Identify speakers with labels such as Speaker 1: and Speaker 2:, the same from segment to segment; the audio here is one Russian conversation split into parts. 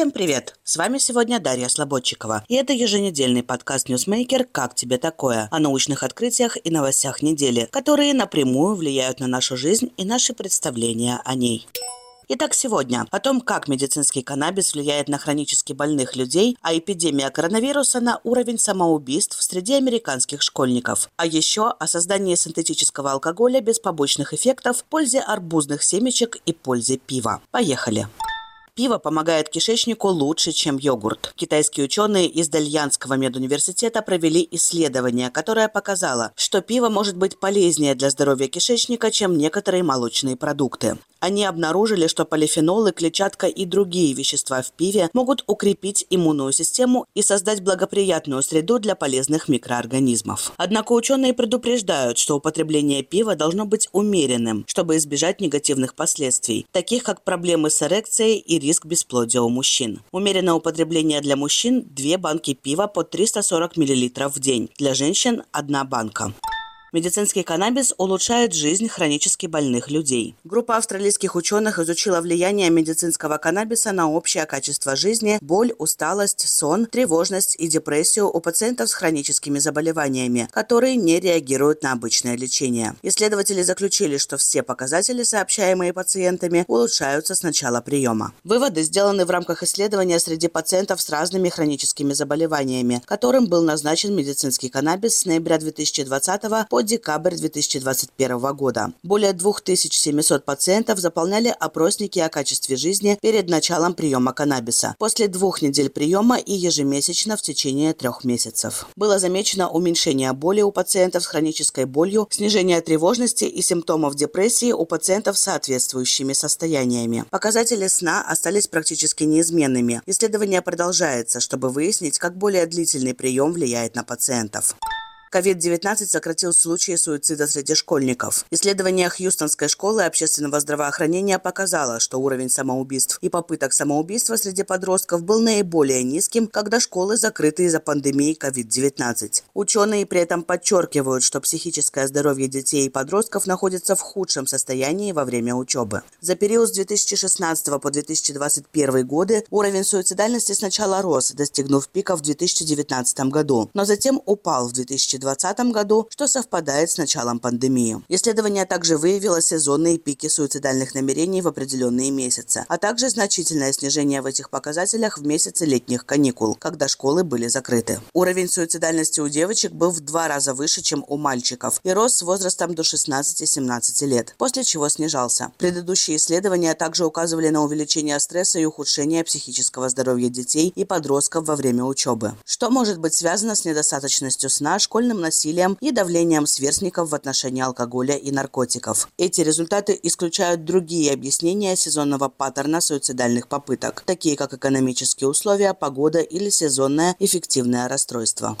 Speaker 1: Всем привет! С вами сегодня Дарья Слободчикова. И это еженедельный подкаст «Ньюсмейкер. Как тебе такое?» о научных открытиях и новостях недели, которые напрямую влияют на нашу жизнь и наши представления о ней. Итак, сегодня о том, как медицинский каннабис влияет на хронически больных людей, а эпидемия коронавируса на уровень самоубийств среди американских школьников. А еще о создании синтетического алкоголя без побочных эффектов, пользе арбузных семечек и пользе пива. Поехали! Пиво помогает кишечнику лучше, чем йогурт. Китайские ученые из Дальянского медуниверситета провели исследование, которое показало, что пиво может быть полезнее для здоровья кишечника, чем некоторые молочные продукты. Они обнаружили, что полифенолы, клетчатка и другие вещества в пиве могут укрепить иммунную систему и создать благоприятную среду для полезных микроорганизмов. Однако ученые предупреждают, что употребление пива должно быть умеренным, чтобы избежать негативных последствий, таких как проблемы с эрекцией и риск бесплодия у мужчин. Умеренное употребление для мужчин – 2 банки пива по 340 мл в день, для женщин – 1 банка. Медицинский каннабис улучшает жизнь хронически больных людей. Группа австралийских ученых изучила влияние медицинского каннабиса на общее качество жизни, боль, усталость, сон, тревожность и депрессию у пациентов с хроническими заболеваниями, которые не реагируют на обычное лечение. Исследователи заключили, что все показатели, сообщаемые пациентами, улучшаются с начала приема. Выводы сделаны в рамках исследования среди пациентов с разными хроническими заболеваниями, которым был назначен медицинский каннабис с ноября 2020 по декабрь 2021 года. Более 2700 пациентов заполняли опросники о качестве жизни перед началом приема каннабиса, после двух недель приема и ежемесячно в течение трех месяцев. Было замечено уменьшение боли у пациентов с хронической болью, снижение тревожности и симптомов депрессии у пациентов с соответствующими состояниями. Показатели сна остались практически неизменными. Исследование продолжается, чтобы выяснить, как более длительный прием влияет на пациентов. COVID-19 сократил случаи суицида среди школьников. Исследование Хьюстонской школы общественного здравоохранения показало, что уровень самоубийств и попыток самоубийства среди подростков был наиболее низким, когда школы закрыты из-за пандемии COVID-19. Ученые при этом подчеркивают, что психическое здоровье детей и подростков находится в худшем состоянии во время учебы. За период с 2016 по 2021 годы уровень суицидальности сначала рос, достигнув пика в 2019 году, но затем упал в 2020 2020 году, что совпадает с началом пандемии. Исследование также выявило сезонные пики суицидальных намерений в определенные месяцы, а также значительное снижение в этих показателях в месяцы летних каникул, когда школы были закрыты. Уровень суицидальности у девочек был в два раза выше, чем у мальчиков, и рос с возрастом до 16-17 лет, после чего снижался. Предыдущие исследования также указывали на увеличение стресса и ухудшение психического здоровья детей и подростков во время учебы. Что может быть связано с недостаточностью сна, школьной сексуальным насилием и давлением сверстников в отношении алкоголя и наркотиков. Эти результаты исключают другие объяснения сезонного паттерна суицидальных попыток, такие как экономические условия, погода или сезонное эффективное расстройство.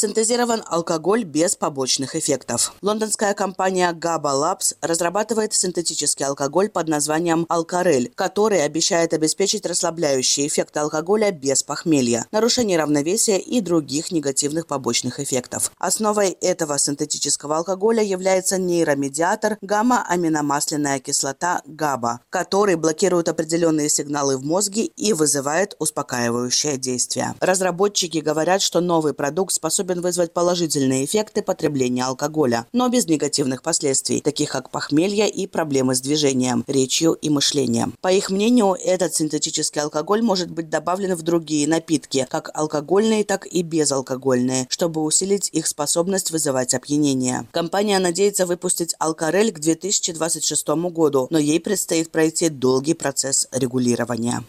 Speaker 1: Синтезирован алкоголь без побочных эффектов. Лондонская компания GABA Labs разрабатывает синтетический алкоголь под названием Алкарель, который обещает обеспечить расслабляющий эффект алкоголя без похмелья, нарушения равновесия и других негативных побочных эффектов. Основой этого синтетического алкоголя является нейромедиатор гамма-аминомасляная кислота GABA, который блокирует определенные сигналы в мозге и вызывает успокаивающее действие. Разработчики говорят, что новый продукт способен способен вызвать положительные эффекты потребления алкоголя, но без негативных последствий, таких как похмелье и проблемы с движением, речью и мышлением. По их мнению, этот синтетический алкоголь может быть добавлен в другие напитки, как алкогольные, так и безалкогольные, чтобы усилить их способность вызывать опьянение. Компания надеется выпустить алкарель к 2026 году, но ей предстоит пройти долгий процесс регулирования.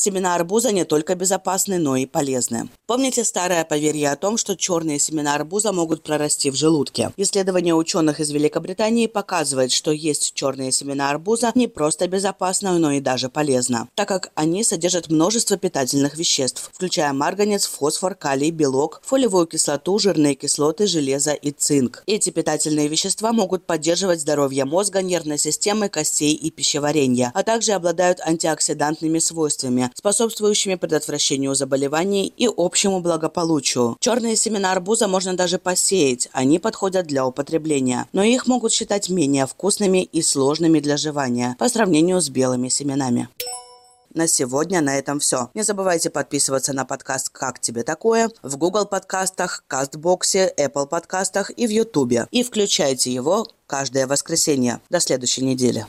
Speaker 1: Семена арбуза не только безопасны, но и полезны. Помните старое поверье о том, что черные семена арбуза могут прорасти в желудке? Исследование ученых из Великобритании показывает, что есть черные семена арбуза не просто безопасно, но и даже полезно, так как они содержат множество питательных веществ, включая марганец, фосфор, калий, белок, фолиевую кислоту, жирные кислоты, железо и цинк. Эти питательные вещества могут поддерживать здоровье мозга, нервной системы, костей и пищеварения, а также обладают антиоксидантными свойствами, способствующими предотвращению заболеваний и общему благополучию. Черные семена арбуза можно даже посеять, они подходят для употребления, но их могут считать менее вкусными и сложными для жевания по сравнению с белыми семенами. На сегодня на этом все. Не забывайте подписываться на подкаст «Как тебе такое» в Google подкастах, Кастбоксе, Apple подкастах и в YouTube. И включайте его каждое воскресенье. До следующей недели.